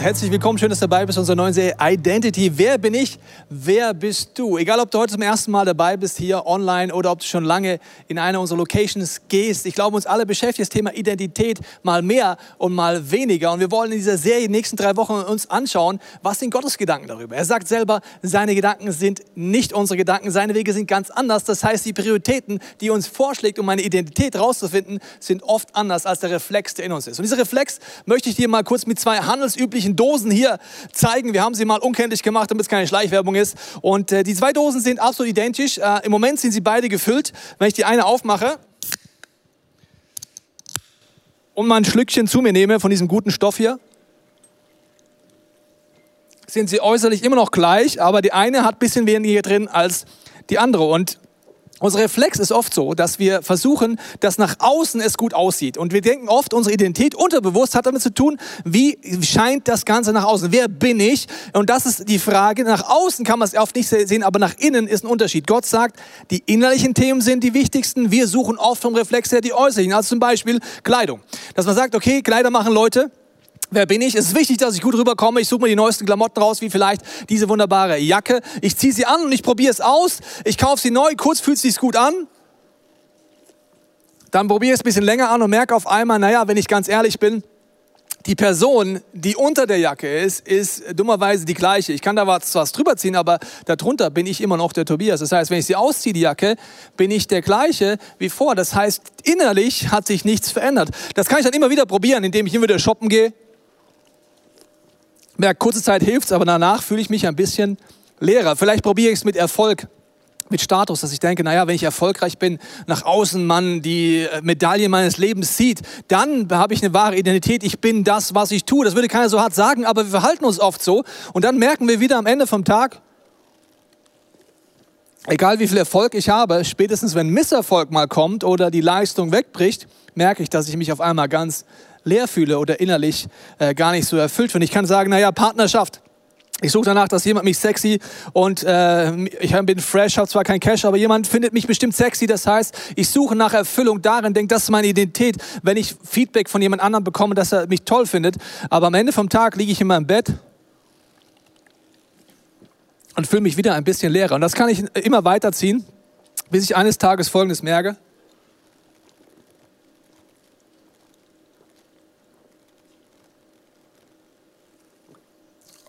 Herzlich willkommen, schön, dass du dabei bist, unserer neuen Serie Identity. Wer bin ich? Wer bist du? Egal, ob du heute zum ersten Mal dabei bist, hier online oder ob du schon lange in einer unserer Locations gehst. Ich glaube, uns alle beschäftigt das Thema Identität mal mehr und mal weniger. Und wir wollen in dieser Serie die nächsten drei Wochen uns anschauen, was sind Gottes Gedanken darüber. Er sagt selber, seine Gedanken sind nicht unsere Gedanken, seine Wege sind ganz anders. Das heißt, die Prioritäten, die er uns vorschlägt, um eine Identität rauszufinden, sind oft anders als der Reflex, der in uns ist. Und dieser Reflex möchte ich dir mal kurz mit zwei handelsüblichen solchen Dosen hier zeigen. Wir haben sie mal unkenntlich gemacht, damit es keine Schleichwerbung ist. Und äh, die zwei Dosen sind absolut identisch. Äh, Im Moment sind sie beide gefüllt. Wenn ich die eine aufmache und mal ein Schlückchen zu mir nehme von diesem guten Stoff hier, sind sie äußerlich immer noch gleich, aber die eine hat ein bisschen weniger drin als die andere. Und unser Reflex ist oft so, dass wir versuchen, dass nach außen es gut aussieht. Und wir denken oft, unsere Identität unterbewusst hat damit zu tun, wie scheint das Ganze nach außen? Wer bin ich? Und das ist die Frage. Nach außen kann man es oft nicht sehen, aber nach innen ist ein Unterschied. Gott sagt, die innerlichen Themen sind die wichtigsten. Wir suchen oft vom Reflex her die äußerlichen. Also zum Beispiel Kleidung. Dass man sagt, okay, Kleider machen Leute. Wer bin ich? Es ist wichtig, dass ich gut rüberkomme. Ich suche mir die neuesten Klamotten raus, wie vielleicht diese wunderbare Jacke. Ich ziehe sie an und ich probiere es aus. Ich kaufe sie neu, kurz fühlt es sich gut an. Dann probiere ich es ein bisschen länger an und merke auf einmal, naja, wenn ich ganz ehrlich bin, die Person, die unter der Jacke ist, ist dummerweise die gleiche. Ich kann da was, was drüber ziehen, aber darunter bin ich immer noch der Tobias. Das heißt, wenn ich sie ausziehe, die Jacke, bin ich der gleiche wie vor. Das heißt, innerlich hat sich nichts verändert. Das kann ich dann immer wieder probieren, indem ich immer wieder shoppen gehe, merke, kurze Zeit hilft es, aber danach fühle ich mich ein bisschen leerer. Vielleicht probiere ich es mit Erfolg, mit Status, dass ich denke, naja, wenn ich erfolgreich bin, nach außen man die Medaille meines Lebens sieht, dann habe ich eine wahre Identität. Ich bin das, was ich tue. Das würde keiner so hart sagen, aber wir verhalten uns oft so. Und dann merken wir wieder am Ende vom Tag, egal wie viel Erfolg ich habe, spätestens wenn Misserfolg mal kommt oder die Leistung wegbricht, merke ich, dass ich mich auf einmal ganz leer fühle oder innerlich äh, gar nicht so erfüllt bin. Ich kann sagen, naja, Partnerschaft. Ich suche danach, dass jemand mich sexy und äh, ich bin fresh, habe zwar kein Cash, aber jemand findet mich bestimmt sexy. Das heißt, ich suche nach Erfüllung darin, denke, das ist meine Identität. Wenn ich Feedback von jemand anderem bekomme, dass er mich toll findet, aber am Ende vom Tag liege ich in meinem Bett und fühle mich wieder ein bisschen leerer. Und das kann ich immer weiterziehen, bis ich eines Tages Folgendes merke.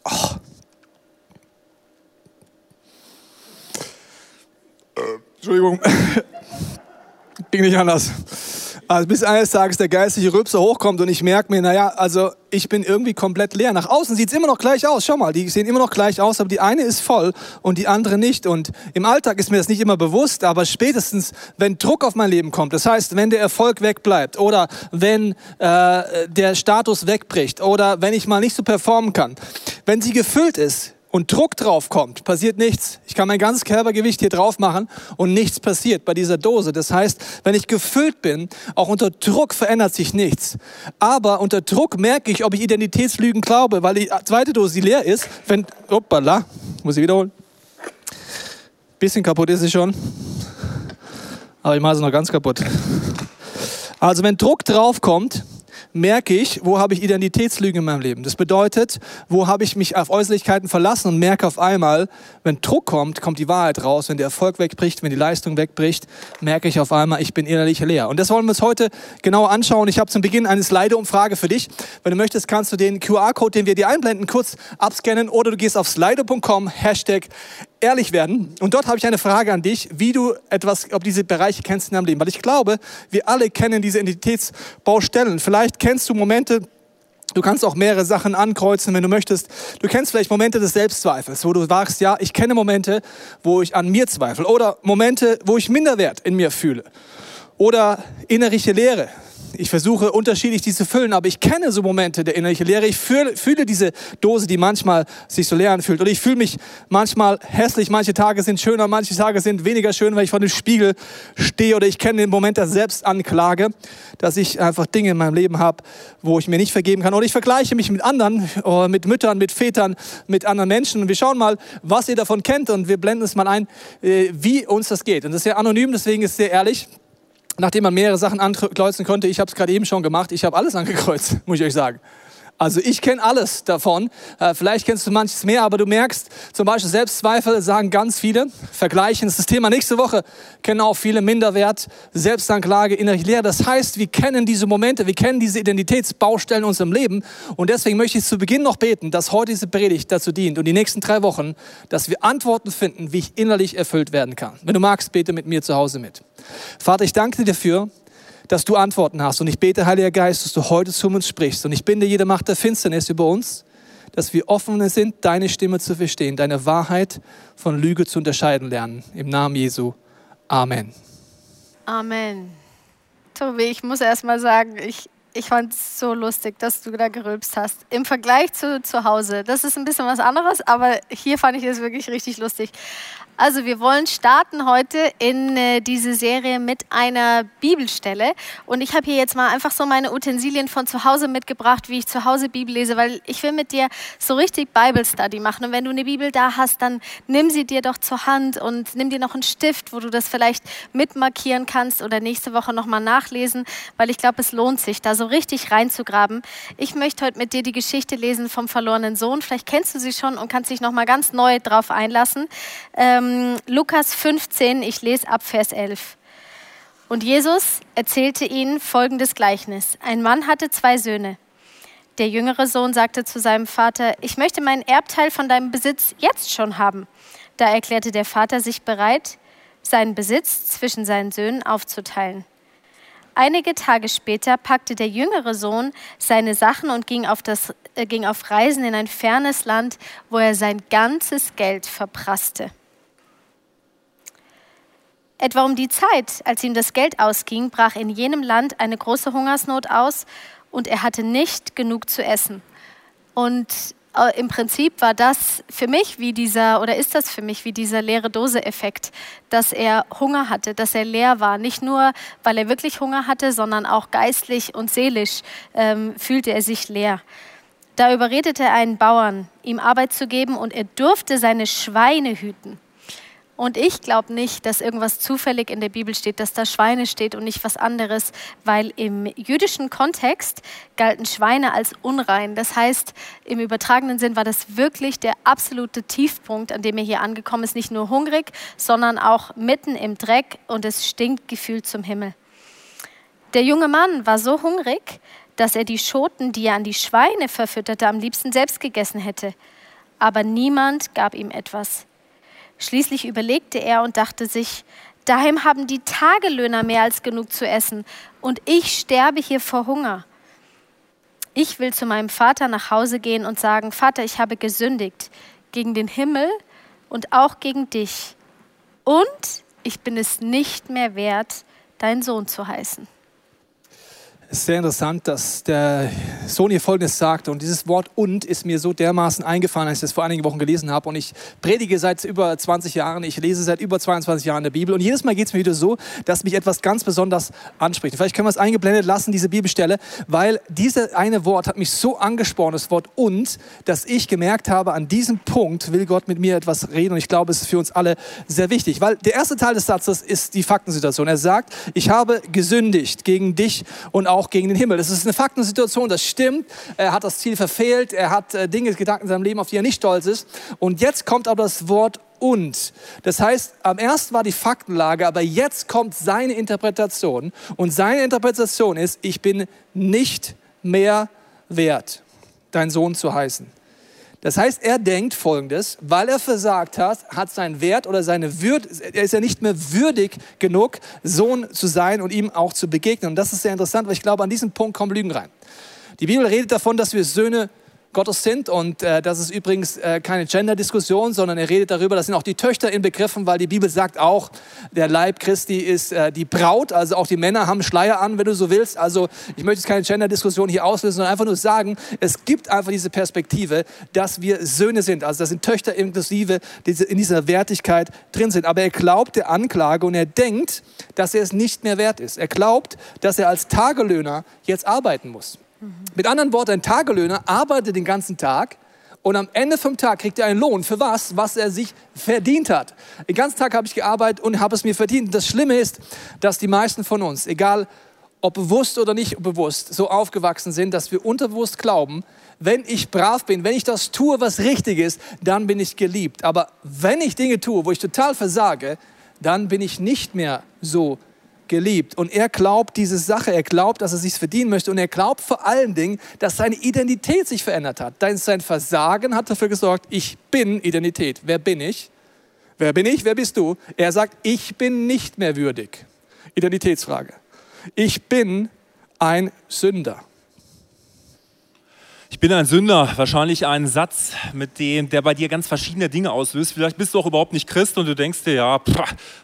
Oh. Entschuldigung, ging nicht anders. Also bis eines Tages der geistliche Rülpser hochkommt und ich merke mir, naja, also ich bin irgendwie komplett leer. Nach außen sieht es immer noch gleich aus. Schau mal, die sehen immer noch gleich aus, aber die eine ist voll und die andere nicht. Und im Alltag ist mir das nicht immer bewusst, aber spätestens, wenn Druck auf mein Leben kommt, das heißt, wenn der Erfolg wegbleibt oder wenn äh, der Status wegbricht oder wenn ich mal nicht so performen kann, wenn sie gefüllt ist, und Druck drauf kommt, passiert nichts. Ich kann mein ganzes Körpergewicht hier drauf machen und nichts passiert bei dieser Dose. Das heißt, wenn ich gefüllt bin, auch unter Druck verändert sich nichts. Aber unter Druck merke ich, ob ich Identitätslügen glaube, weil die zweite Dose, die leer ist, wenn, hoppala, muss ich wiederholen. Bisschen kaputt ist sie schon. Aber ich mache sie noch ganz kaputt. Also wenn Druck drauf kommt, merke ich, wo habe ich Identitätslügen in meinem Leben. Das bedeutet, wo habe ich mich auf Äußerlichkeiten verlassen und merke auf einmal, wenn Druck kommt, kommt die Wahrheit raus. Wenn der Erfolg wegbricht, wenn die Leistung wegbricht, merke ich auf einmal, ich bin innerlich leer. Und das wollen wir uns heute genauer anschauen. Ich habe zum Beginn eine Slido-Umfrage für dich. Wenn du möchtest, kannst du den QR-Code, den wir dir einblenden, kurz abscannen oder du gehst auf slido.com, Hashtag ehrlich werden. Und dort habe ich eine Frage an dich, wie du etwas, ob diese Bereiche kennst in deinem Leben. Weil ich glaube, wir alle kennen diese Identitätsbaustellen. Vielleicht kennst du Momente, Du kannst auch mehrere Sachen ankreuzen, wenn du möchtest. Du kennst vielleicht Momente des Selbstzweifels, wo du sagst, ja, ich kenne Momente, wo ich an mir zweifle. Oder Momente, wo ich Minderwert in mir fühle. Oder innerliche Leere. Ich versuche unterschiedlich die zu füllen, aber ich kenne so Momente der innerlichen Leere. Ich fühle, diese Dose, die manchmal sich so leer anfühlt. Oder ich fühle mich manchmal hässlich. Manche Tage sind schöner, manche Tage sind weniger schön, weil ich vor dem Spiegel stehe. Oder ich kenne den Moment der Selbstanklage, dass ich einfach Dinge in meinem Leben habe, wo ich mir nicht vergeben kann. Oder ich vergleiche mich mit anderen, oh, mit Müttern, mit Vätern, mit anderen Menschen. Und wir schauen mal, was ihr davon kennt und wir blenden es mal ein, äh, wie uns das geht. Und das ist sehr anonym, deswegen ist es sehr ehrlich nachdem man mehrere Sachen ankreuzen konnte, ich habe es gerade eben schon gemacht, ich habe alles angekreuzt, muss ich euch sagen. Also ich kenne alles davon. Äh, vielleicht kennst du manches mehr, aber du merkst zum Beispiel Selbstzweifel sagen ganz viele. Vergleichen ist das Thema nächste Woche. Kennen auch viele Minderwert, Selbstanklage, innere Leere. Das heißt, wir kennen diese Momente, wir kennen diese Identitätsbaustellen in unserem Leben. Und deswegen möchte ich zu Beginn noch beten, dass heute diese Predigt dazu dient und die nächsten drei Wochen, dass wir Antworten finden, wie ich innerlich erfüllt werden kann. Wenn du magst, bete mit mir zu Hause mit. Vater, ich danke dir dafür, dass du Antworten hast. Und ich bete, Heiliger Geist, dass du heute zu uns sprichst. Und ich binde jede Macht der Finsternis über uns, dass wir offen sind, deine Stimme zu verstehen, deine Wahrheit von Lüge zu unterscheiden lernen. Im Namen Jesu. Amen. Amen. Tobi, ich muss erst mal sagen, ich, ich fand es so lustig, dass du da gerülpst hast. Im Vergleich zu zu Hause. Das ist ein bisschen was anderes, aber hier fand ich es wirklich richtig lustig. Also wir wollen starten heute in äh, diese Serie mit einer Bibelstelle. Und ich habe hier jetzt mal einfach so meine Utensilien von zu Hause mitgebracht, wie ich zu Hause Bibel lese, weil ich will mit dir so richtig Bible Study machen. Und wenn du eine Bibel da hast, dann nimm sie dir doch zur Hand und nimm dir noch einen Stift, wo du das vielleicht mitmarkieren kannst oder nächste Woche nochmal nachlesen, weil ich glaube, es lohnt sich, da so richtig reinzugraben. Ich möchte heute mit dir die Geschichte lesen vom verlorenen Sohn. Vielleicht kennst du sie schon und kannst dich nochmal ganz neu drauf einlassen. Ähm, ähm, Lukas 15, ich lese ab Vers 11. Und Jesus erzählte ihnen folgendes Gleichnis. Ein Mann hatte zwei Söhne. Der jüngere Sohn sagte zu seinem Vater, ich möchte meinen Erbteil von deinem Besitz jetzt schon haben. Da erklärte der Vater sich bereit, seinen Besitz zwischen seinen Söhnen aufzuteilen. Einige Tage später packte der jüngere Sohn seine Sachen und ging auf, das, äh, ging auf Reisen in ein fernes Land, wo er sein ganzes Geld verprasste. Etwa um die Zeit, als ihm das Geld ausging, brach in jenem Land eine große Hungersnot aus und er hatte nicht genug zu essen. Und äh, im Prinzip war das für mich wie dieser, oder ist das für mich wie dieser leere Dose-Effekt, dass er Hunger hatte, dass er leer war. Nicht nur, weil er wirklich Hunger hatte, sondern auch geistlich und seelisch ähm, fühlte er sich leer. Da überredete er einen Bauern, ihm Arbeit zu geben und er durfte seine Schweine hüten. Und ich glaube nicht, dass irgendwas zufällig in der Bibel steht, dass da Schweine steht und nicht was anderes, weil im jüdischen Kontext galten Schweine als unrein. Das heißt, im übertragenen Sinn war das wirklich der absolute Tiefpunkt, an dem er hier angekommen ist. Nicht nur hungrig, sondern auch mitten im Dreck und es stinkt gefühlt zum Himmel. Der junge Mann war so hungrig, dass er die Schoten, die er an die Schweine verfütterte, am liebsten selbst gegessen hätte. Aber niemand gab ihm etwas. Schließlich überlegte er und dachte sich, daheim haben die Tagelöhner mehr als genug zu essen und ich sterbe hier vor Hunger. Ich will zu meinem Vater nach Hause gehen und sagen, Vater, ich habe gesündigt gegen den Himmel und auch gegen dich. Und ich bin es nicht mehr wert, dein Sohn zu heißen. Ist sehr interessant, dass der Sohn hier Folgendes sagt. Und dieses Wort und ist mir so dermaßen eingefallen, als ich das vor einigen Wochen gelesen habe. Und ich predige seit über 20 Jahren, ich lese seit über 22 Jahren der Bibel. Und jedes Mal geht es mir wieder so, dass mich etwas ganz besonders anspricht. Vielleicht können wir es eingeblendet lassen, diese Bibelstelle, weil dieses eine Wort hat mich so angesprochen, das Wort und, dass ich gemerkt habe, an diesem Punkt will Gott mit mir etwas reden. Und ich glaube, es ist für uns alle sehr wichtig. Weil der erste Teil des Satzes ist die Faktensituation. Er sagt, ich habe gesündigt gegen dich und auch auch gegen den Himmel. Das ist eine Faktensituation, das stimmt. Er hat das Ziel verfehlt, er hat äh, Dinge, Gedanken in seinem Leben, auf die er nicht stolz ist. Und jetzt kommt aber das Wort und. Das heißt, am ersten war die Faktenlage, aber jetzt kommt seine Interpretation. Und seine Interpretation ist, ich bin nicht mehr wert, dein Sohn zu heißen. Das heißt, er denkt folgendes, weil er versagt hat, hat sein Wert oder seine Würde, er ist ja nicht mehr würdig genug, Sohn zu sein und ihm auch zu begegnen. Und das ist sehr interessant, weil ich glaube, an diesem Punkt kommen Lügen rein. Die Bibel redet davon, dass wir Söhne Gottes sind. Und äh, das ist übrigens äh, keine Gender-Diskussion, sondern er redet darüber, das sind auch die Töchter inbegriffen, weil die Bibel sagt auch, der Leib Christi ist äh, die Braut, also auch die Männer haben Schleier an, wenn du so willst. Also ich möchte jetzt keine Gender-Diskussion hier auslösen, sondern einfach nur sagen, es gibt einfach diese Perspektive, dass wir Söhne sind. Also das sind Töchter inklusive, die in dieser Wertigkeit drin sind. Aber er glaubt der Anklage und er denkt, dass er es nicht mehr wert ist. Er glaubt, dass er als Tagelöhner jetzt arbeiten muss. Mit anderen Worten, ein Tagelöhner arbeitet den ganzen Tag und am Ende vom Tag kriegt er einen Lohn für was, was er sich verdient hat. Den ganzen Tag habe ich gearbeitet und habe es mir verdient. Das Schlimme ist, dass die meisten von uns, egal ob bewusst oder nicht bewusst, so aufgewachsen sind, dass wir unterbewusst glauben, wenn ich brav bin, wenn ich das tue, was richtig ist, dann bin ich geliebt. Aber wenn ich Dinge tue, wo ich total versage, dann bin ich nicht mehr so geliebt. Und er glaubt diese Sache, er glaubt, dass er sich verdienen möchte und er glaubt vor allen Dingen, dass seine Identität sich verändert hat. Sein Versagen hat dafür gesorgt, ich bin Identität. Wer bin ich? Wer bin ich? Wer bist du? Er sagt, ich bin nicht mehr würdig. Identitätsfrage. Ich bin ein Sünder. Ich bin ein Sünder, wahrscheinlich ein Satz, mit dem, der bei dir ganz verschiedene Dinge auslöst. Vielleicht bist du auch überhaupt nicht Christ und du denkst dir, ja,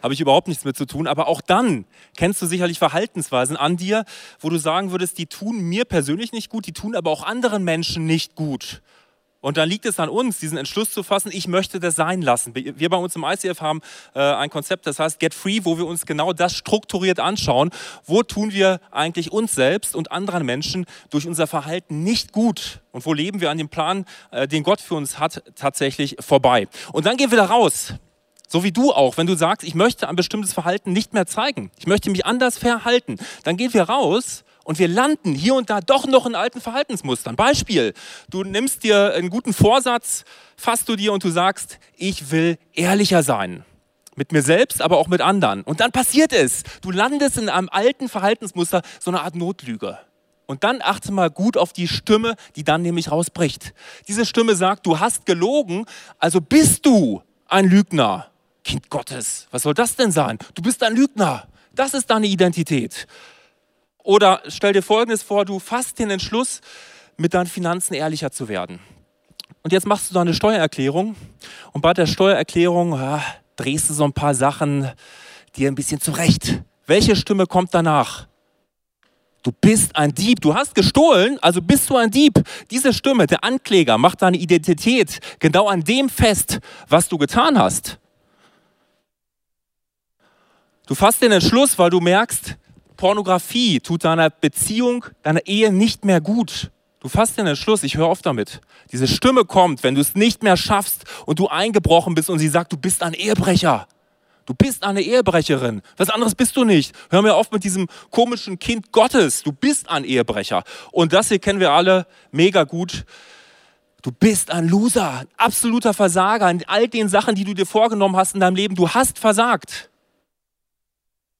habe ich überhaupt nichts mit zu tun. Aber auch dann kennst du sicherlich Verhaltensweisen an dir, wo du sagen würdest, die tun mir persönlich nicht gut, die tun aber auch anderen Menschen nicht gut. Und dann liegt es an uns, diesen Entschluss zu fassen, ich möchte das sein lassen. Wir bei uns im ICF haben äh, ein Konzept, das heißt Get Free, wo wir uns genau das strukturiert anschauen. Wo tun wir eigentlich uns selbst und anderen Menschen durch unser Verhalten nicht gut? Und wo leben wir an dem Plan, äh, den Gott für uns hat, tatsächlich vorbei? Und dann gehen wir da raus. So wie du auch, wenn du sagst, ich möchte ein bestimmtes Verhalten nicht mehr zeigen, ich möchte mich anders verhalten, dann gehen wir raus und wir landen hier und da doch noch in alten Verhaltensmustern. Beispiel, du nimmst dir einen guten Vorsatz, fasst du dir und du sagst, ich will ehrlicher sein. Mit mir selbst, aber auch mit anderen. Und dann passiert es. Du landest in einem alten Verhaltensmuster, so eine Art Notlüge. Und dann achte mal gut auf die Stimme, die dann nämlich rausbricht. Diese Stimme sagt, du hast gelogen, also bist du ein Lügner. Kind Gottes, was soll das denn sein? Du bist ein Lügner. Das ist deine Identität. Oder stell dir Folgendes vor, du fasst den Entschluss, mit deinen Finanzen ehrlicher zu werden. Und jetzt machst du deine Steuererklärung und bei der Steuererklärung ja, drehst du so ein paar Sachen dir ein bisschen zurecht. Welche Stimme kommt danach? Du bist ein Dieb, du hast gestohlen, also bist du ein Dieb. Diese Stimme, der Ankläger, macht deine Identität genau an dem fest, was du getan hast. Du fasst den Entschluss, weil du merkst, Pornografie tut deiner Beziehung, deiner Ehe nicht mehr gut. Du fasst den Entschluss, ich höre auf damit. Diese Stimme kommt, wenn du es nicht mehr schaffst und du eingebrochen bist und sie sagt, du bist ein Ehebrecher. Du bist eine Ehebrecherin. Was anderes bist du nicht. Hör mir auf mit diesem komischen Kind Gottes. Du bist ein Ehebrecher. Und das hier kennen wir alle mega gut. Du bist ein Loser, ein absoluter Versager in all den Sachen, die du dir vorgenommen hast in deinem Leben. Du hast versagt.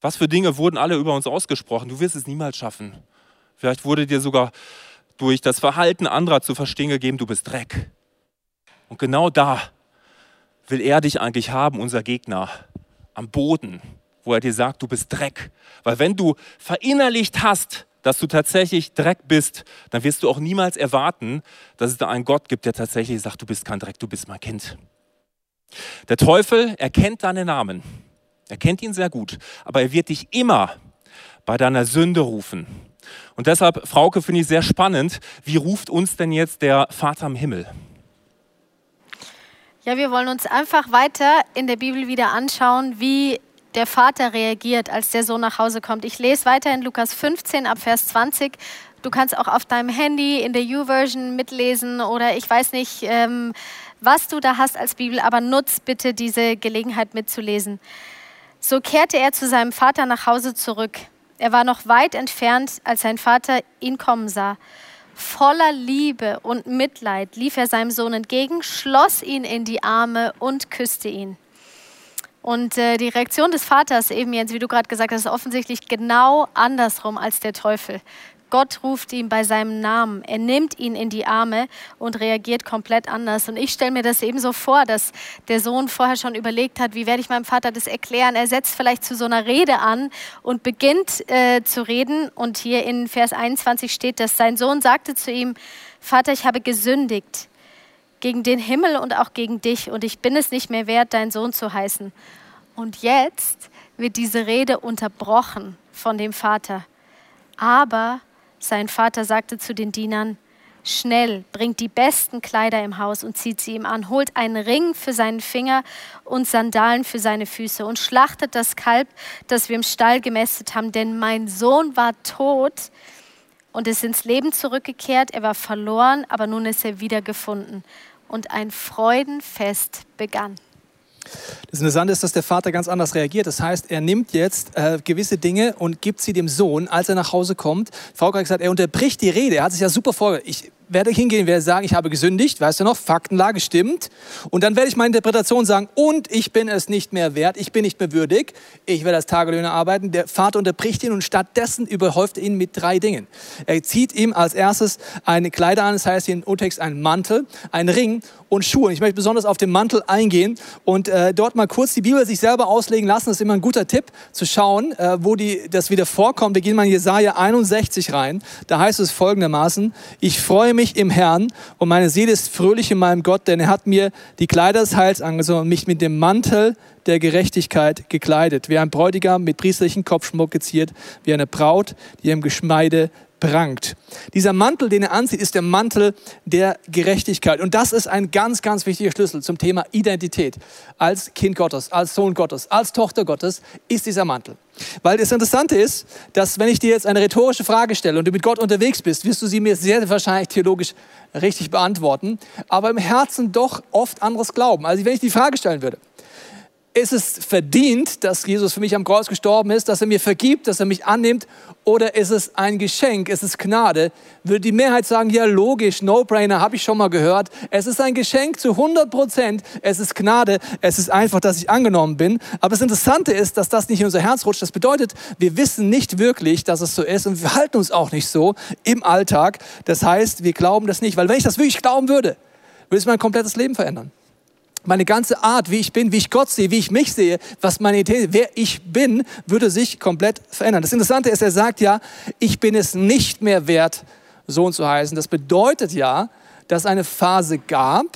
Was für Dinge wurden alle über uns ausgesprochen? Du wirst es niemals schaffen. Vielleicht wurde dir sogar durch das Verhalten anderer zu verstehen gegeben, du bist Dreck. Und genau da will er dich eigentlich haben, unser Gegner, am Boden, wo er dir sagt, du bist Dreck. Weil wenn du verinnerlicht hast, dass du tatsächlich Dreck bist, dann wirst du auch niemals erwarten, dass es da einen Gott gibt, der tatsächlich sagt, du bist kein Dreck, du bist mein Kind. Der Teufel erkennt deinen Namen. Er kennt ihn sehr gut, aber er wird dich immer bei deiner Sünde rufen. Und deshalb, Frauke, finde ich sehr spannend, wie ruft uns denn jetzt der Vater im Himmel? Ja, wir wollen uns einfach weiter in der Bibel wieder anschauen, wie der Vater reagiert, als der Sohn nach Hause kommt. Ich lese weiter in Lukas 15 ab Vers 20. Du kannst auch auf deinem Handy in der U-Version mitlesen oder ich weiß nicht, ähm, was du da hast als Bibel, aber nutz bitte diese Gelegenheit mitzulesen. So kehrte er zu seinem Vater nach Hause zurück. Er war noch weit entfernt, als sein Vater ihn kommen sah. Voller Liebe und Mitleid lief er seinem Sohn entgegen, schloss ihn in die Arme und küsste ihn. Und äh, die Reaktion des Vaters, eben jetzt, wie du gerade gesagt hast, ist offensichtlich genau andersrum als der Teufel. Gott ruft ihn bei seinem Namen. Er nimmt ihn in die Arme und reagiert komplett anders. Und ich stelle mir das eben so vor, dass der Sohn vorher schon überlegt hat, wie werde ich meinem Vater das erklären. Er setzt vielleicht zu so einer Rede an und beginnt äh, zu reden. Und hier in Vers 21 steht, dass sein Sohn sagte zu ihm, Vater, ich habe gesündigt gegen den Himmel und auch gegen dich und ich bin es nicht mehr wert, dein Sohn zu heißen. Und jetzt wird diese Rede unterbrochen von dem Vater. Aber sein Vater sagte zu den Dienern, Schnell, bringt die besten Kleider im Haus und zieht sie ihm an, holt einen Ring für seinen Finger und Sandalen für seine Füße und schlachtet das Kalb, das wir im Stall gemästet haben, denn mein Sohn war tot und ist ins Leben zurückgekehrt, er war verloren, aber nun ist er wiedergefunden. Und ein Freudenfest begann. Das Interessante ist, dass der Vater ganz anders reagiert. Das heißt, er nimmt jetzt äh, gewisse Dinge und gibt sie dem Sohn, als er nach Hause kommt. Frau hat gesagt, er unterbricht die Rede. Er hat sich ja super vorgestellt werde hingehen, werde sagen, ich habe gesündigt, weißt du noch, Faktenlage stimmt. Und dann werde ich meine Interpretation sagen, und ich bin es nicht mehr wert, ich bin nicht mehr würdig, ich werde als Tagelöhner arbeiten. Der Vater unterbricht ihn und stattdessen überhäuft er ihn mit drei Dingen. Er zieht ihm als erstes eine Kleider an, das heißt hier in Urtext einen Mantel, einen Ring und Schuhe. Ich möchte besonders auf den Mantel eingehen und äh, dort mal kurz die Bibel sich selber auslegen lassen. Das ist immer ein guter Tipp, zu schauen, äh, wo die, das wieder vorkommt. Wir gehen mal in Jesaja 61 rein. Da heißt es folgendermaßen, ich freue mich im Herrn und meine Seele ist fröhlich in meinem Gott, denn er hat mir die Kleider des Heils angezogen und mich mit dem Mantel der Gerechtigkeit gekleidet, wie ein Bräutigam mit priesterlichen Kopfschmuck geziert, wie eine Braut, die im Geschmeide prangt. Dieser Mantel, den er anzieht, ist der Mantel der Gerechtigkeit. Und das ist ein ganz, ganz wichtiger Schlüssel zum Thema Identität. Als Kind Gottes, als Sohn Gottes, als Tochter Gottes ist dieser Mantel. Weil das Interessante ist, dass wenn ich dir jetzt eine rhetorische Frage stelle und du mit Gott unterwegs bist, wirst du sie mir sehr wahrscheinlich theologisch richtig beantworten, aber im Herzen doch oft anderes glauben. Also wenn ich die Frage stellen würde, ist es verdient, dass Jesus für mich am Kreuz gestorben ist, dass er mir vergibt, dass er mich annimmt? Oder ist es ein Geschenk, ist es Gnade? Würde die Mehrheit sagen, ja logisch, No-Brainer, habe ich schon mal gehört. Es ist ein Geschenk zu 100 Prozent. Es ist Gnade. Es ist einfach, dass ich angenommen bin. Aber das Interessante ist, dass das nicht in unser Herz rutscht. Das bedeutet, wir wissen nicht wirklich, dass es so ist und wir halten uns auch nicht so im Alltag. Das heißt, wir glauben das nicht. Weil wenn ich das wirklich glauben würde, würde es mein komplettes Leben verändern meine ganze Art, wie ich bin, wie ich Gott sehe, wie ich mich sehe, was meine Identität, wer ich bin, würde sich komplett verändern. Das Interessante ist, er sagt ja, ich bin es nicht mehr wert, Sohn zu heißen. Das bedeutet ja, dass eine Phase gab,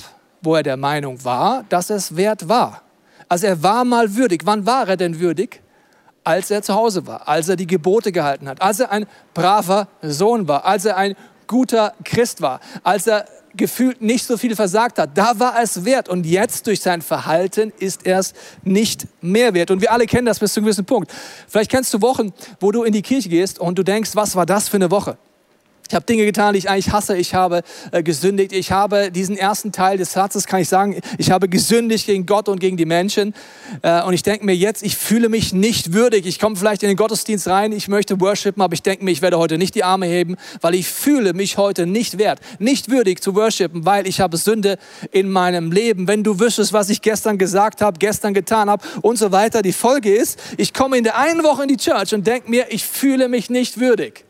wo er der Meinung war, dass es wert war. Also er war mal würdig. Wann war er denn würdig? Als er zu Hause war, als er die Gebote gehalten hat, als er ein braver Sohn war, als er ein guter Christ war, als er gefühlt nicht so viel versagt hat. Da war es wert und jetzt durch sein Verhalten ist er es nicht mehr wert. Und wir alle kennen das bis zu einem gewissen Punkt. Vielleicht kennst du Wochen, wo du in die Kirche gehst und du denkst, was war das für eine Woche? Ich habe Dinge getan, die ich eigentlich hasse. Ich habe äh, gesündigt. Ich habe diesen ersten Teil des Satzes, kann ich sagen, ich habe gesündigt gegen Gott und gegen die Menschen. Äh, und ich denke mir jetzt, ich fühle mich nicht würdig. Ich komme vielleicht in den Gottesdienst rein, ich möchte worshipen, aber ich denke mir, ich werde heute nicht die Arme heben, weil ich fühle mich heute nicht wert, nicht würdig zu worshipen, weil ich habe Sünde in meinem Leben. Wenn du wüsstest, was ich gestern gesagt habe, gestern getan habe und so weiter. Die Folge ist, ich komme in der einen Woche in die Church und denke mir, ich fühle mich nicht würdig.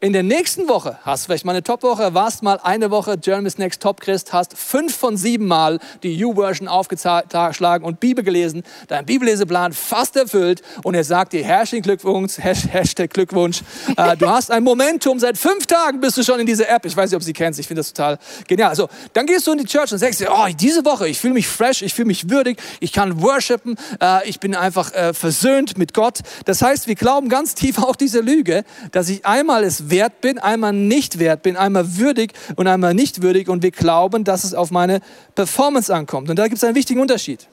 In der nächsten Woche hast du vielleicht mal eine Top-Woche, warst mal eine Woche Germany's Next Top Christ, hast fünf von sieben Mal die U-Version aufgeschlagen und Bibel gelesen, dein Bibelleseplan fast erfüllt und er sagt dir herzlichen Glückwunsch, Hashtag Glückwunsch. Äh, du hast ein Momentum, seit fünf Tagen bist du schon in dieser App. Ich weiß nicht, ob sie kennst, ich finde das total genial. Also, dann gehst du in die Church und sagst dir, oh, diese Woche, ich fühle mich fresh, ich fühle mich würdig, ich kann worshipen, äh, ich bin einfach äh, versöhnt mit Gott. Das heißt, wir glauben ganz tief auch diese Lüge, dass ich einmal es wert bin, einmal nicht wert bin, einmal würdig und einmal nicht würdig und wir glauben, dass es auf meine Performance ankommt. Und da gibt es einen wichtigen Unterschied.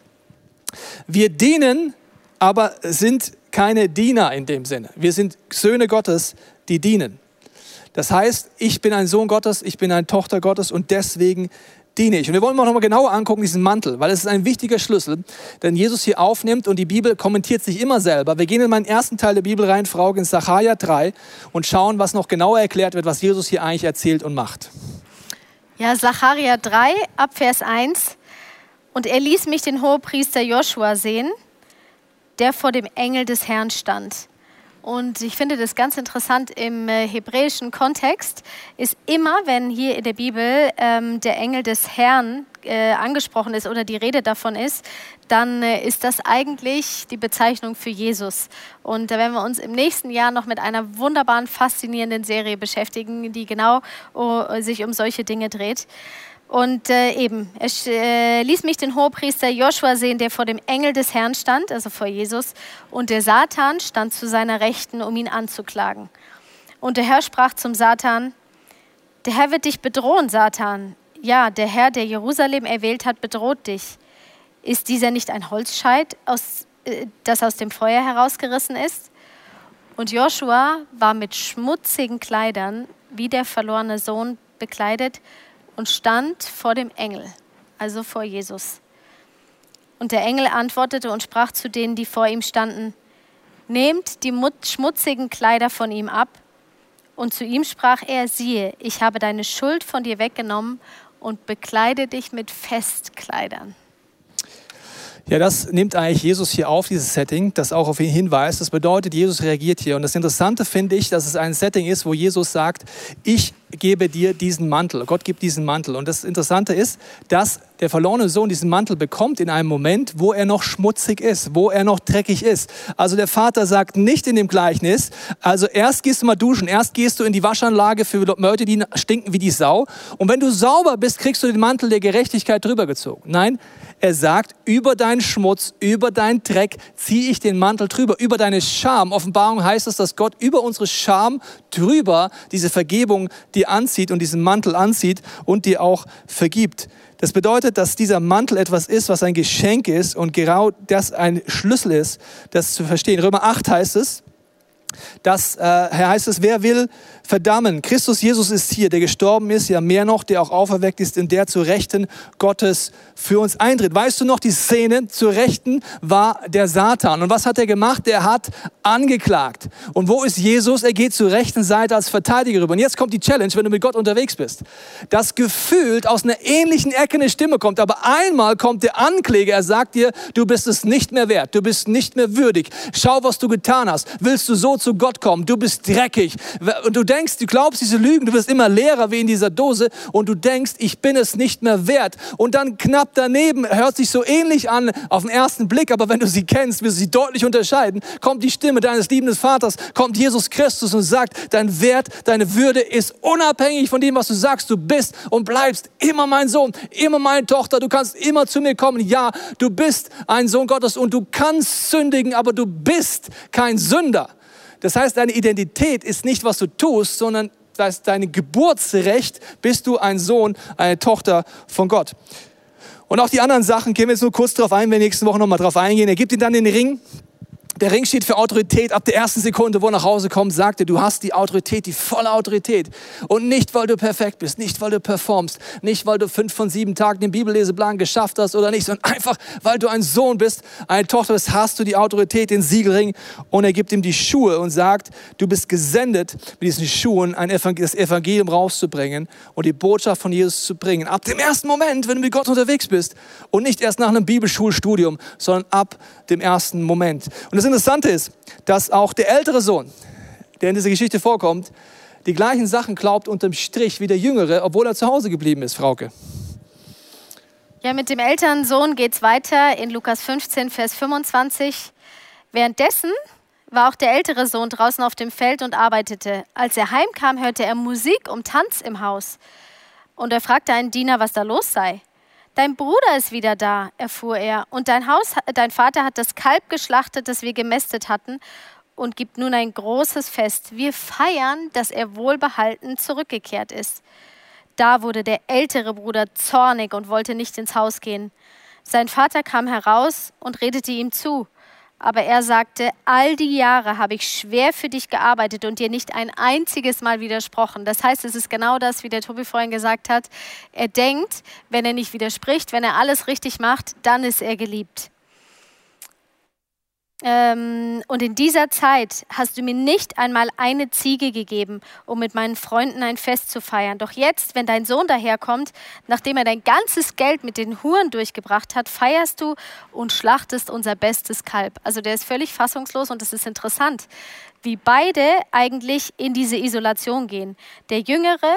Wir dienen, aber sind keine Diener in dem Sinne. Wir sind Söhne Gottes, die dienen. Das heißt, ich bin ein Sohn Gottes, ich bin eine Tochter Gottes und deswegen diene ich. Und wir wollen mal noch mal genauer angucken, diesen Mantel, weil es ist ein wichtiger Schlüssel, den Jesus hier aufnimmt und die Bibel kommentiert sich immer selber. Wir gehen in meinen ersten Teil der Bibel rein, Frau, in Sacharja 3 und schauen, was noch genauer erklärt wird, was Jesus hier eigentlich erzählt und macht. Ja, Sacharja 3 ab Vers 1. Und er ließ mich den Hohepriester Joshua sehen, der vor dem Engel des Herrn stand. Und ich finde das ganz interessant im äh, hebräischen Kontext ist immer, wenn hier in der Bibel ähm, der Engel des Herrn äh, angesprochen ist oder die Rede davon ist, dann äh, ist das eigentlich die Bezeichnung für Jesus. Und da werden wir uns im nächsten Jahr noch mit einer wunderbaren, faszinierenden Serie beschäftigen, die genau oh, sich um solche Dinge dreht. Und äh, eben, er äh, ließ mich den Hohepriester Joshua sehen, der vor dem Engel des Herrn stand, also vor Jesus, und der Satan stand zu seiner Rechten, um ihn anzuklagen. Und der Herr sprach zum Satan, der Herr wird dich bedrohen, Satan. Ja, der Herr, der Jerusalem erwählt hat, bedroht dich. Ist dieser nicht ein Holzscheit, aus, äh, das aus dem Feuer herausgerissen ist? Und Joshua war mit schmutzigen Kleidern wie der verlorene Sohn bekleidet und stand vor dem Engel, also vor Jesus. Und der Engel antwortete und sprach zu denen, die vor ihm standen, Nehmt die schmutzigen Kleider von ihm ab. Und zu ihm sprach er, siehe, ich habe deine Schuld von dir weggenommen und bekleide dich mit Festkleidern. Ja, das nimmt eigentlich Jesus hier auf, dieses Setting, das auch auf ihn hinweist. Das bedeutet, Jesus reagiert hier. Und das Interessante finde ich, dass es ein Setting ist, wo Jesus sagt, ich gebe dir diesen Mantel. Gott gibt diesen Mantel. Und das Interessante ist, dass der verlorene Sohn diesen Mantel bekommt in einem Moment, wo er noch schmutzig ist, wo er noch dreckig ist. Also der Vater sagt nicht in dem Gleichnis, also erst gehst du mal duschen, erst gehst du in die Waschanlage für Leute, die stinken wie die Sau. Und wenn du sauber bist, kriegst du den Mantel der Gerechtigkeit drüber gezogen. Nein, er sagt, über deinen Schmutz, über deinen Dreck ziehe ich den Mantel drüber, über deine Scham. Offenbarung heißt es, dass Gott über unsere Scham drüber diese Vergebung dir anzieht und diesen Mantel anzieht und dir auch vergibt. Das bedeutet, dass dieser Mantel etwas ist, was ein Geschenk ist und genau das ein Schlüssel ist, das zu verstehen. Römer 8 heißt es, dass, äh, heißt es, wer will verdammen? Christus Jesus ist hier, der gestorben ist, ja mehr noch, der auch auferweckt ist, in der zu Rechten Gottes für uns eintritt. Weißt du noch, die Szene zu Rechten war der Satan. Und was hat er gemacht? Der hat angeklagt. Und wo ist Jesus? Er geht zur rechten Seite als Verteidiger rüber. Und jetzt kommt die Challenge, wenn du mit Gott unterwegs bist. Das gefühlt aus einer ähnlichen Ecke eine Stimme kommt, aber einmal kommt der Ankläger, er sagt dir, du bist es nicht mehr wert, du bist nicht mehr würdig. Schau, was du getan hast. Willst du so zu Gott kommen? Du bist dreckig. Und du denkst, du glaubst diese Lügen, du wirst immer leerer wie in dieser Dose und du denkst, ich bin es nicht mehr wert. Und dann knapp daneben, hört sich so ähnlich an auf den ersten Blick, aber wenn du sie kennst, wirst du sie deutlich unterscheiden, kommt die Stimme deines liebenden Vaters, kommt Jesus Christus und sagt, dein Wert, deine Würde ist unabhängig von dem, was du sagst. Du bist und bleibst immer mein Sohn, immer meine Tochter. Du kannst immer zu mir kommen. Ja, du bist ein Sohn Gottes und du kannst sündigen, aber du bist kein Sünder. Das heißt, deine Identität ist nicht, was du tust, sondern das dein Geburtsrecht bist du ein Sohn, eine Tochter von Gott. Und auch die anderen Sachen gehen wir jetzt nur kurz darauf ein, wenn wir nächste Woche nochmal drauf eingehen. Er gibt ihm dann den Ring, der Ring steht für Autorität. Ab der ersten Sekunde, wo er nach Hause kommt, sagt er, du hast die Autorität, die volle Autorität. Und nicht, weil du perfekt bist, nicht, weil du performst, nicht, weil du fünf von sieben Tagen den Bibelleseplan geschafft hast oder nicht, sondern einfach, weil du ein Sohn bist, eine Tochter bist, hast du die Autorität, den Siegelring. Und er gibt ihm die Schuhe und sagt, du bist gesendet, mit diesen Schuhen ein Evangel das Evangelium rauszubringen und die Botschaft von Jesus zu bringen. Ab dem ersten Moment, wenn du mit Gott unterwegs bist. Und nicht erst nach einem Bibelschulstudium, sondern ab dem ersten Moment. Und das Interessante ist, dass auch der ältere Sohn, der in dieser Geschichte vorkommt, die gleichen Sachen glaubt unterm Strich wie der Jüngere, obwohl er zu Hause geblieben ist, Frauke. Ja, mit dem älteren Sohn geht es weiter in Lukas 15, Vers 25. Währenddessen war auch der ältere Sohn draußen auf dem Feld und arbeitete. Als er heimkam, hörte er Musik und Tanz im Haus. Und er fragte einen Diener, was da los sei. Dein Bruder ist wieder da, erfuhr er, und dein, Haus, dein Vater hat das Kalb geschlachtet, das wir gemästet hatten, und gibt nun ein großes Fest. Wir feiern, dass er wohlbehalten zurückgekehrt ist. Da wurde der ältere Bruder zornig und wollte nicht ins Haus gehen. Sein Vater kam heraus und redete ihm zu. Aber er sagte, all die Jahre habe ich schwer für dich gearbeitet und dir nicht ein einziges Mal widersprochen. Das heißt, es ist genau das, wie der Tobi vorhin gesagt hat. Er denkt, wenn er nicht widerspricht, wenn er alles richtig macht, dann ist er geliebt. Ähm, und in dieser Zeit hast du mir nicht einmal eine Ziege gegeben, um mit meinen Freunden ein Fest zu feiern. Doch jetzt, wenn dein Sohn daherkommt, nachdem er dein ganzes Geld mit den Huren durchgebracht hat, feierst du und schlachtest unser bestes Kalb. Also der ist völlig fassungslos und es ist interessant, wie beide eigentlich in diese Isolation gehen. Der Jüngere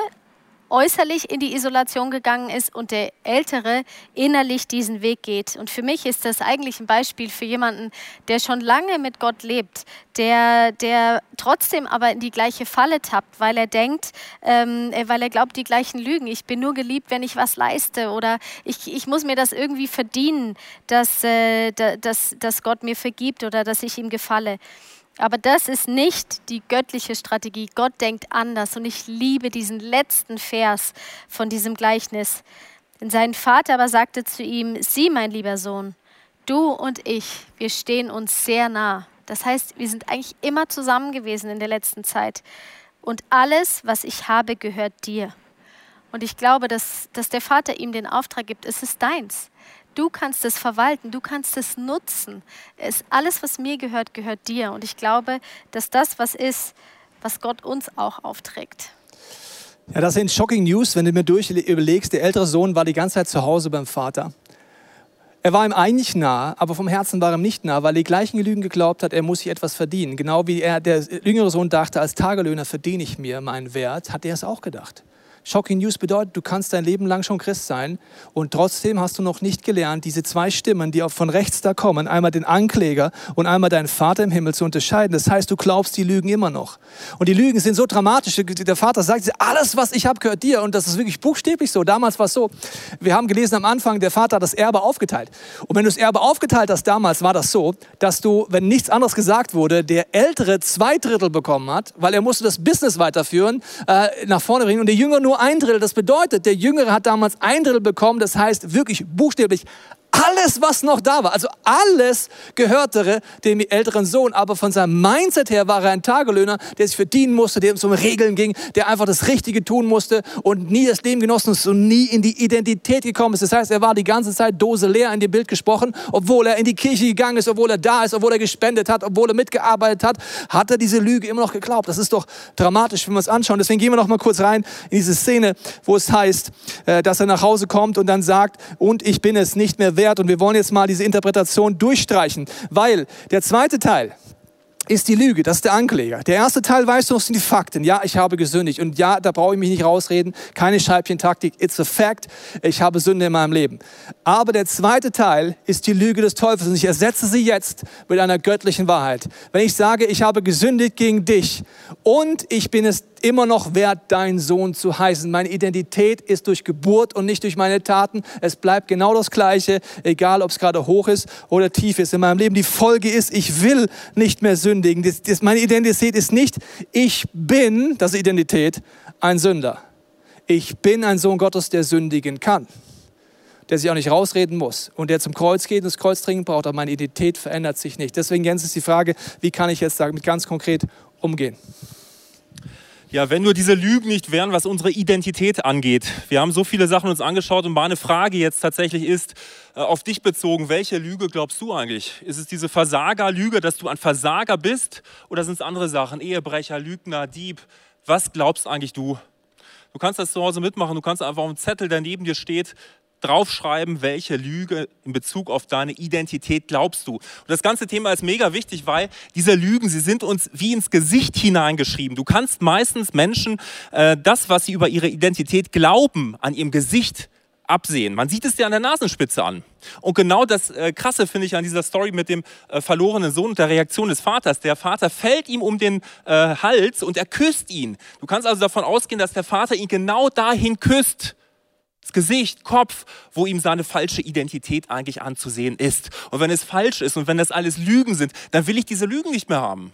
äußerlich in die Isolation gegangen ist und der Ältere innerlich diesen Weg geht. Und für mich ist das eigentlich ein Beispiel für jemanden, der schon lange mit Gott lebt, der, der trotzdem aber in die gleiche Falle tappt, weil er denkt, ähm, weil er glaubt, die gleichen Lügen. Ich bin nur geliebt, wenn ich was leiste oder ich, ich muss mir das irgendwie verdienen, dass, äh, dass, dass Gott mir vergibt oder dass ich ihm gefalle. Aber das ist nicht die göttliche Strategie. Gott denkt anders. Und ich liebe diesen letzten Vers von diesem Gleichnis. Denn sein Vater aber sagte zu ihm, sieh mein lieber Sohn, du und ich, wir stehen uns sehr nah. Das heißt, wir sind eigentlich immer zusammen gewesen in der letzten Zeit. Und alles, was ich habe, gehört dir. Und ich glaube, dass, dass der Vater ihm den Auftrag gibt, es ist deins. Du kannst es verwalten, du kannst es nutzen. Es, alles, was mir gehört, gehört dir. Und ich glaube, dass das was ist, was Gott uns auch aufträgt. Ja, das sind shocking News, wenn du mir durch überlegst. Der ältere Sohn war die ganze Zeit zu Hause beim Vater. Er war ihm eigentlich nah, aber vom Herzen war ihm nicht nah, weil er die gleichen Lügen geglaubt hat, er muss sich etwas verdienen. Genau wie er, der jüngere Sohn dachte, als Tagelöhner verdiene ich mir meinen Wert, hat er es auch gedacht. Shocking News bedeutet, du kannst dein Leben lang schon Christ sein und trotzdem hast du noch nicht gelernt, diese zwei Stimmen, die auch von rechts da kommen, einmal den Ankläger und einmal deinen Vater im Himmel zu unterscheiden. Das heißt, du glaubst die Lügen immer noch. Und die Lügen sind so dramatisch. Der Vater sagt, alles, was ich habe, gehört dir. Und das ist wirklich buchstäblich so. Damals war es so. Wir haben gelesen am Anfang, der Vater hat das Erbe aufgeteilt. Und wenn du das Erbe aufgeteilt hast damals, war das so, dass du, wenn nichts anderes gesagt wurde, der Ältere zwei Drittel bekommen hat, weil er musste das Business weiterführen, äh, nach vorne bringen und der Jünger nur ein Drittel. Das bedeutet, der Jüngere hat damals ein Drittel bekommen. Das heißt wirklich buchstäblich alles, was noch da war, also alles gehörte dem älteren Sohn. Aber von seinem Mindset her war er ein Tagelöhner, der sich verdienen musste, der um Regeln ging, der einfach das Richtige tun musste und nie das Leben genossen ist und nie in die Identität gekommen ist. Das heißt, er war die ganze Zeit Dose leer in dem Bild gesprochen, obwohl er in die Kirche gegangen ist, obwohl er da ist, obwohl er gespendet hat, obwohl er mitgearbeitet hat, hat er diese Lüge immer noch geglaubt. Das ist doch dramatisch, wenn wir es anschauen. Deswegen gehen wir noch mal kurz rein in diese Szene, wo es heißt, äh, dass er nach Hause kommt und dann sagt, und ich bin es nicht mehr wert. Und wir wollen jetzt mal diese Interpretation durchstreichen, weil der zweite Teil, ist die Lüge, das ist der Ankläger. Der erste Teil, weißt du, das sind die Fakten. Ja, ich habe gesündigt. Und ja, da brauche ich mich nicht rausreden. Keine Scheibchentaktik. It's a fact. Ich habe Sünde in meinem Leben. Aber der zweite Teil ist die Lüge des Teufels. Und ich ersetze sie jetzt mit einer göttlichen Wahrheit. Wenn ich sage, ich habe gesündigt gegen dich und ich bin es immer noch wert, dein Sohn zu heißen. Meine Identität ist durch Geburt und nicht durch meine Taten. Es bleibt genau das Gleiche, egal ob es gerade hoch ist oder tief ist in meinem Leben. Die Folge ist, ich will nicht mehr sündigen. Das, das, meine Identität ist nicht, ich bin, das ist Identität, ein Sünder. Ich bin ein Sohn Gottes, der sündigen kann der sich auch nicht rausreden muss und der zum Kreuz geht und das Kreuz dringend braucht, aber meine Identität verändert sich nicht. Deswegen, Jens, ist die Frage, wie kann ich jetzt damit ganz konkret umgehen? Ja, wenn nur diese Lügen nicht wären, was unsere Identität angeht. Wir haben so viele Sachen uns angeschaut und meine Frage jetzt tatsächlich ist, äh, auf dich bezogen, welche Lüge glaubst du eigentlich? Ist es diese Versagerlüge, dass du ein Versager bist oder sind es andere Sachen, Ehebrecher, Lügner, Dieb? Was glaubst eigentlich du? Du kannst das zu Hause mitmachen, du kannst einfach auf einen Zettel, der neben dir steht, draufschreiben, welche Lüge in Bezug auf deine Identität glaubst du. Und das ganze Thema ist mega wichtig, weil diese Lügen, sie sind uns wie ins Gesicht hineingeschrieben. Du kannst meistens Menschen äh, das, was sie über ihre Identität glauben, an ihrem Gesicht absehen. Man sieht es dir an der Nasenspitze an. Und genau das äh, Krasse finde ich an dieser Story mit dem äh, verlorenen Sohn und der Reaktion des Vaters. Der Vater fällt ihm um den äh, Hals und er küsst ihn. Du kannst also davon ausgehen, dass der Vater ihn genau dahin küsst das Gesicht, Kopf, wo ihm seine falsche Identität eigentlich anzusehen ist. Und wenn es falsch ist und wenn das alles Lügen sind, dann will ich diese Lügen nicht mehr haben.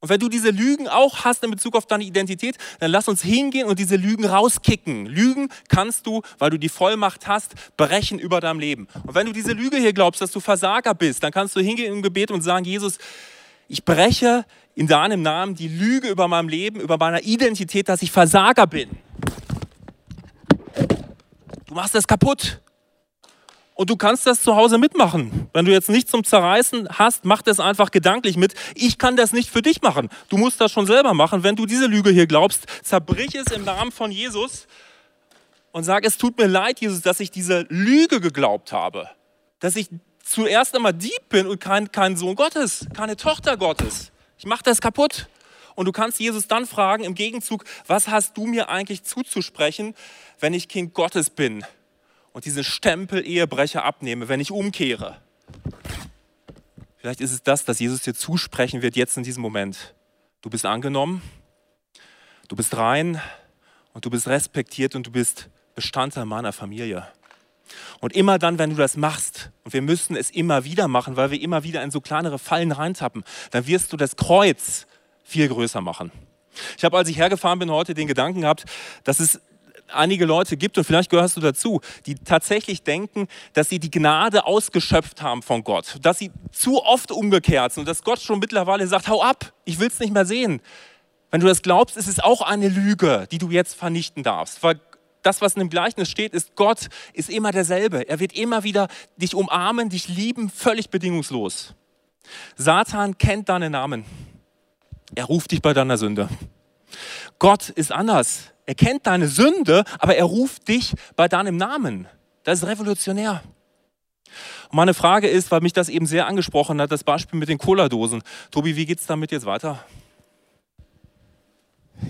Und wenn du diese Lügen auch hast in Bezug auf deine Identität, dann lass uns hingehen und diese Lügen rauskicken. Lügen kannst du, weil du die Vollmacht hast, brechen über deinem Leben. Und wenn du diese Lüge hier glaubst, dass du Versager bist, dann kannst du hingehen im Gebet und sagen, Jesus, ich breche in deinem Namen die Lüge über meinem Leben, über meiner Identität, dass ich Versager bin. Du machst das kaputt. Und du kannst das zu Hause mitmachen. Wenn du jetzt nichts zum Zerreißen hast, mach das einfach gedanklich mit. Ich kann das nicht für dich machen. Du musst das schon selber machen. Wenn du diese Lüge hier glaubst, zerbrich es im Namen von Jesus und sag, es tut mir leid, Jesus, dass ich diese Lüge geglaubt habe. Dass ich zuerst einmal Dieb bin und kein, kein Sohn Gottes, keine Tochter Gottes. Ich mache das kaputt. Und du kannst Jesus dann fragen im Gegenzug, was hast du mir eigentlich zuzusprechen, wenn ich Kind Gottes bin? und diesen Stempel Ehebrecher abnehme, wenn ich umkehre. Vielleicht ist es das, dass Jesus dir zusprechen wird jetzt in diesem Moment. Du bist angenommen, du bist rein und du bist respektiert und du bist Bestandteil meiner Familie. Und immer dann, wenn du das machst, und wir müssen es immer wieder machen, weil wir immer wieder in so kleinere Fallen reintappen, dann wirst du das Kreuz viel größer machen. Ich habe, als ich hergefahren bin, heute den Gedanken gehabt, dass es einige Leute gibt, und vielleicht gehörst du dazu, die tatsächlich denken, dass sie die Gnade ausgeschöpft haben von Gott, dass sie zu oft umgekehrt sind und dass Gott schon mittlerweile sagt, hau ab, ich will es nicht mehr sehen. Wenn du das glaubst, ist es auch eine Lüge, die du jetzt vernichten darfst. Weil das, was in dem Gleichnis steht, ist, Gott ist immer derselbe. Er wird immer wieder dich umarmen, dich lieben, völlig bedingungslos. Satan kennt deinen Namen. Er ruft dich bei deiner Sünde. Gott ist anders. Er kennt deine Sünde, aber er ruft dich bei deinem Namen. Das ist revolutionär. Und meine Frage ist, weil mich das eben sehr angesprochen hat, das Beispiel mit den Cola-Dosen. Tobi, wie geht es damit jetzt weiter?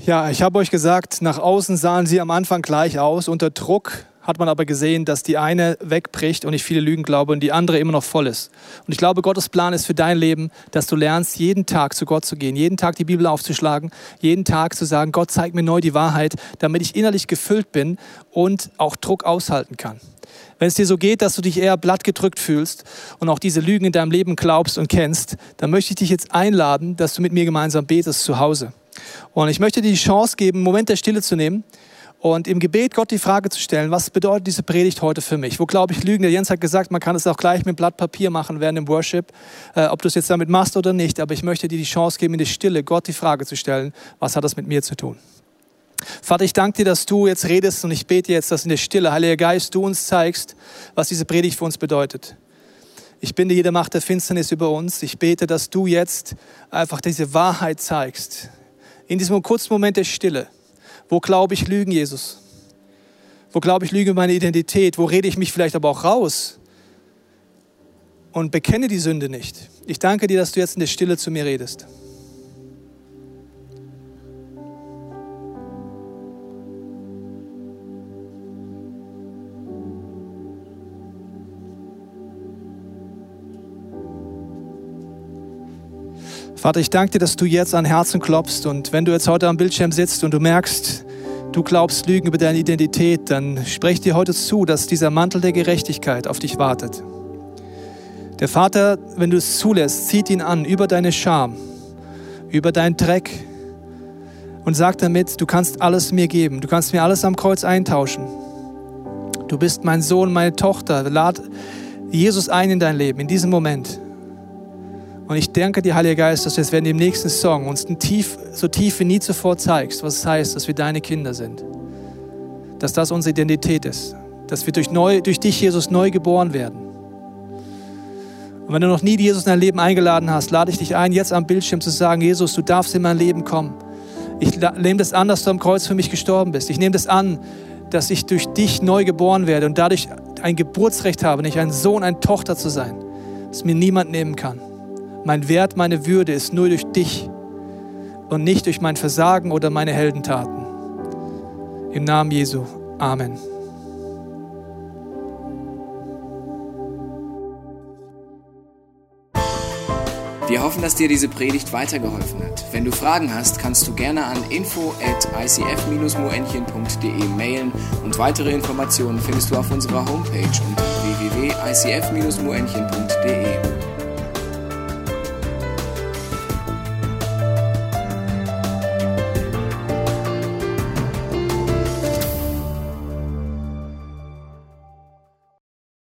Ja, ich habe euch gesagt, nach außen sahen sie am Anfang gleich aus. Unter Druck hat man aber gesehen, dass die eine wegbricht und ich viele Lügen glaube und die andere immer noch voll ist. Und ich glaube, Gottes Plan ist für dein Leben, dass du lernst, jeden Tag zu Gott zu gehen, jeden Tag die Bibel aufzuschlagen, jeden Tag zu sagen, Gott zeigt mir neu die Wahrheit, damit ich innerlich gefüllt bin und auch Druck aushalten kann. Wenn es dir so geht, dass du dich eher blattgedrückt fühlst und auch diese Lügen in deinem Leben glaubst und kennst, dann möchte ich dich jetzt einladen, dass du mit mir gemeinsam betest zu Hause. Und ich möchte dir die Chance geben, einen Moment der Stille zu nehmen und im Gebet Gott die Frage zu stellen, was bedeutet diese Predigt heute für mich? Wo glaube ich Lügen? Der Jens hat gesagt, man kann es auch gleich mit Blatt Papier machen während dem Worship, äh, ob du es jetzt damit machst oder nicht. Aber ich möchte dir die Chance geben, in der Stille Gott die Frage zu stellen, was hat das mit mir zu tun? Vater, ich danke dir, dass du jetzt redest und ich bete jetzt, dass in der Stille, Heiliger Geist, du uns zeigst, was diese Predigt für uns bedeutet. Ich binde jede Macht der Finsternis über uns. Ich bete, dass du jetzt einfach diese Wahrheit zeigst. In diesem kurzen Moment der Stille wo glaube ich Lügen, Jesus? Wo glaube ich Lüge meine Identität? Wo rede ich mich vielleicht aber auch raus? Und bekenne die Sünde nicht. Ich danke dir, dass du jetzt in der Stille zu mir redest. Vater, ich danke dir, dass du jetzt an Herzen klopfst und wenn du jetzt heute am Bildschirm sitzt und du merkst, du glaubst Lügen über deine Identität, dann sprech dir heute zu, dass dieser Mantel der Gerechtigkeit auf dich wartet. Der Vater, wenn du es zulässt, zieht ihn an über deine Scham, über deinen Dreck und sagt damit, du kannst alles mir geben, du kannst mir alles am Kreuz eintauschen. Du bist mein Sohn, meine Tochter. Lad Jesus ein in dein Leben, in diesem Moment. Und ich danke dir, Heiliger Geist, dass du jetzt während dem nächsten Song uns tief, so tief wie nie zuvor zeigst, was es heißt, dass wir deine Kinder sind. Dass das unsere Identität ist. Dass wir durch, neu, durch dich, Jesus, neu geboren werden. Und wenn du noch nie Jesus in dein Leben eingeladen hast, lade ich dich ein, jetzt am Bildschirm zu sagen, Jesus, du darfst in mein Leben kommen. Ich nehme das an, dass du am Kreuz für mich gestorben bist. Ich nehme das an, dass ich durch dich neu geboren werde und dadurch ein Geburtsrecht habe, nicht ein Sohn, eine Tochter zu sein, das mir niemand nehmen kann. Mein Wert, meine Würde ist nur durch dich und nicht durch mein Versagen oder meine Heldentaten. Im Namen Jesu. Amen. Wir hoffen, dass dir diese Predigt weitergeholfen hat. Wenn du Fragen hast, kannst du gerne an info at icf-moenchen.de mailen und weitere Informationen findest du auf unserer Homepage unter www.icf-moenchen.de.